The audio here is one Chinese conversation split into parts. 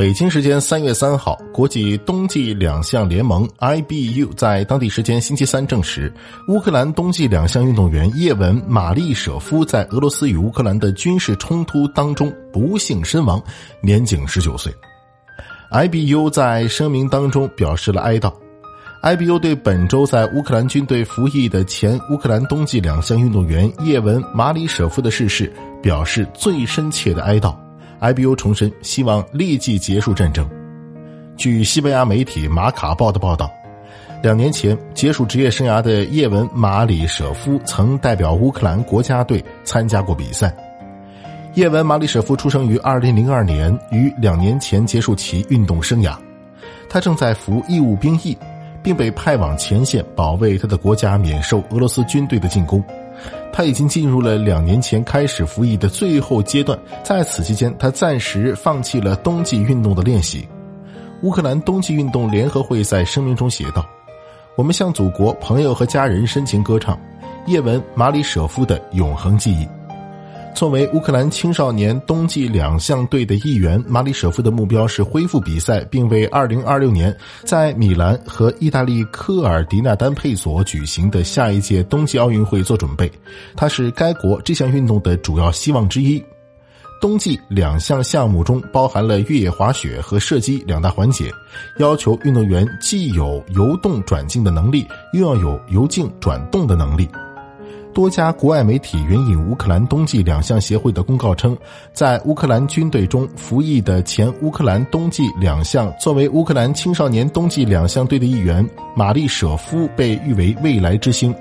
北京时间三月三号，国际冬季两项联盟 IBU 在当地时间星期三证实，乌克兰冬季两项运动员叶文马利舍夫在俄罗斯与乌克兰的军事冲突当中不幸身亡，年仅十九岁。IBU 在声明当中表示了哀悼。IBU 对本周在乌克兰军队服役的前乌克兰冬季两项运动员叶文马里舍夫的逝世表示最深切的哀悼。IBU 重申希望立即结束战争。据西班牙媒体《马卡报》的报道，两年前结束职业生涯的叶文马里舍夫曾代表乌克兰国家队参加过比赛。叶文马里舍夫出生于2002年，于两年前结束其运动生涯。他正在服义务兵役，并被派往前线保卫他的国家免受俄罗斯军队的进攻。他已经进入了两年前开始服役的最后阶段，在此期间，他暂时放弃了冬季运动的练习。乌克兰冬季运动联合会在声明中写道：“我们向祖国、朋友和家人深情歌唱叶文马里舍夫的永恒记忆。”作为乌克兰青少年冬季两项队的一员，马里舍夫的目标是恢复比赛，并为2026年在米兰和意大利科尔迪纳丹佩索举行的下一届冬季奥运会做准备。他是该国这项运动的主要希望之一。冬季两项项目中包含了越野滑雪和射击两大环节，要求运动员既有由动转静的能力，又要有由静转动的能力。多家国外媒体援引乌克兰冬季两项协会的公告称，在乌克兰军队中服役的前乌克兰冬季两项作为乌克兰青少年冬季两项队的一员玛丽舍夫被誉为未来之星。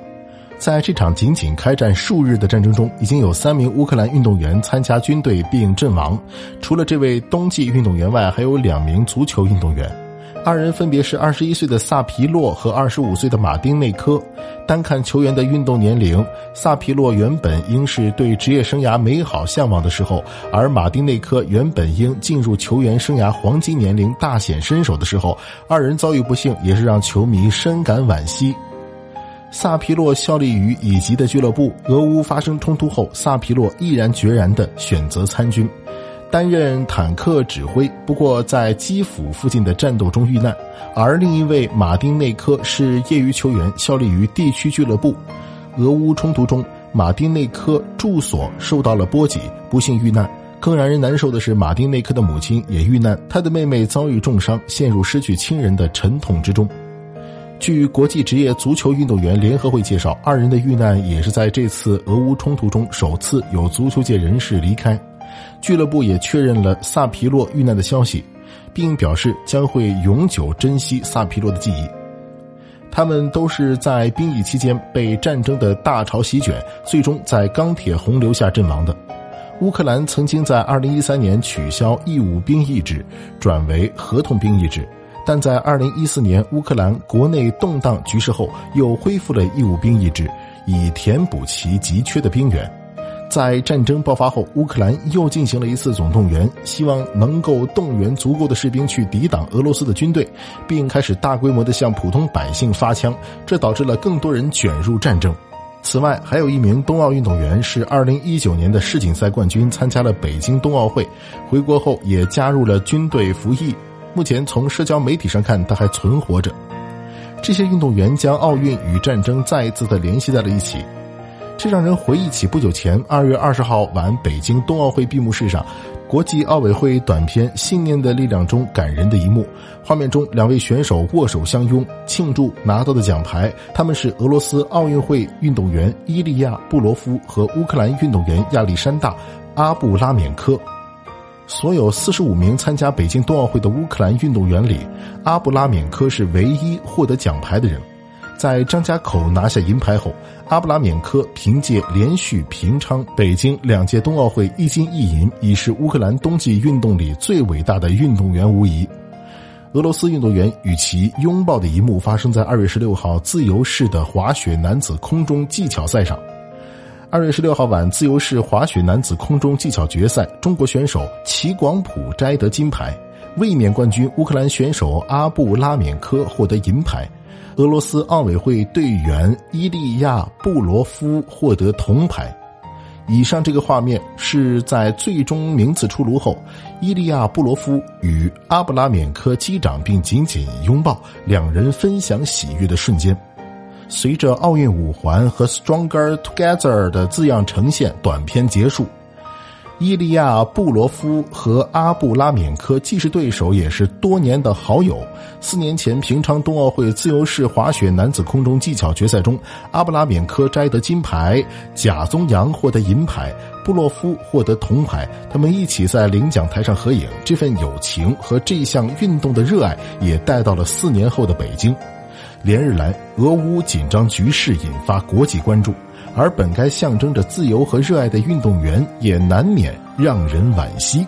在这场仅仅开战数日的战争中，已经有三名乌克兰运动员参加军队并阵亡。除了这位冬季运动员外，还有两名足球运动员。二人分别是二十一岁的萨皮洛和二十五岁的马丁内科。单看球员的运动年龄，萨皮洛原本应是对职业生涯美好向往的时候，而马丁内科原本应进入球员生涯黄金年龄大显身手的时候。二人遭遇不幸，也是让球迷深感惋惜。萨皮洛效力于乙级的俱乐部，俄乌发生冲突后，萨皮洛毅然决然地选择参军。担任坦克指挥，不过在基辅附近的战斗中遇难。而另一位马丁内科是业余球员，效力于地区俱乐部。俄乌冲突中，马丁内科住所受到了波及，不幸遇难。更让人难受的是，马丁内科的母亲也遇难，他的妹妹遭遇重伤，陷入失去亲人的沉痛之中。据国际职业足球运动员联合会介绍，二人的遇难也是在这次俄乌冲突中首次有足球界人士离开。俱乐部也确认了萨皮洛遇难的消息，并表示将会永久珍惜萨皮洛的记忆。他们都是在兵役期间被战争的大潮席卷，最终在钢铁洪流下阵亡的。乌克兰曾经在2013年取消义务兵役制，转为合同兵役制，但在2014年乌克兰国内动荡局势后，又恢复了义务兵役制，以填补其急缺的兵源。在战争爆发后，乌克兰又进行了一次总动员，希望能够动员足够的士兵去抵挡俄罗斯的军队，并开始大规模的向普通百姓发枪，这导致了更多人卷入战争。此外，还有一名冬奥运动员是2019年的世锦赛冠军，参加了北京冬奥会，回国后也加入了军队服役。目前从社交媒体上看，他还存活着。这些运动员将奥运与战争再一次的联系在了一起。这让人回忆起不久前二月二十号晚北京冬奥会闭幕式上，国际奥委会短片《信念的力量》中感人的一幕。画面中，两位选手握手相拥，庆祝拿到的奖牌。他们是俄罗斯奥运会运动员伊利亚·布罗夫和乌克兰运动员亚历山大·阿布拉缅科。所有四十五名参加北京冬奥会的乌克兰运动员里，阿布拉缅科是唯一获得奖牌的人。在张家口拿下银牌后，阿布拉缅科凭借连续平昌、北京两届冬奥会一金一银，已是乌克兰冬季运动里最伟大的运动员无疑。俄罗斯运动员与其拥抱的一幕发生在二月十六号自由式的滑雪男子空中技巧赛上。二月十六号晚，自由式滑雪男子空中技巧决赛，中国选手齐广普摘得金牌，卫冕冠军乌克兰选手阿布拉缅科获得银牌。俄罗斯奥委会队员伊利亚·布罗夫获得铜牌。以上这个画面是在最终名次出炉后，伊利亚布罗夫与阿布拉缅科击掌并紧紧拥抱，两人分享喜悦的瞬间。随着奥运五环和 “Stronger Together” 的字样呈现，短片结束。伊利亚布罗夫和阿布拉缅科既是对手，也是多年的好友。四年前平昌冬奥会自由式滑雪男子空中技巧决赛中，阿布拉缅科摘得金牌，贾宗洋获得银牌，布洛夫获得铜牌。他们一起在领奖台上合影，这份友情和这项运动的热爱也带到了四年后的北京。连日来，俄乌紧张局势引发国际关注。而本该象征着自由和热爱的运动员，也难免让人惋惜。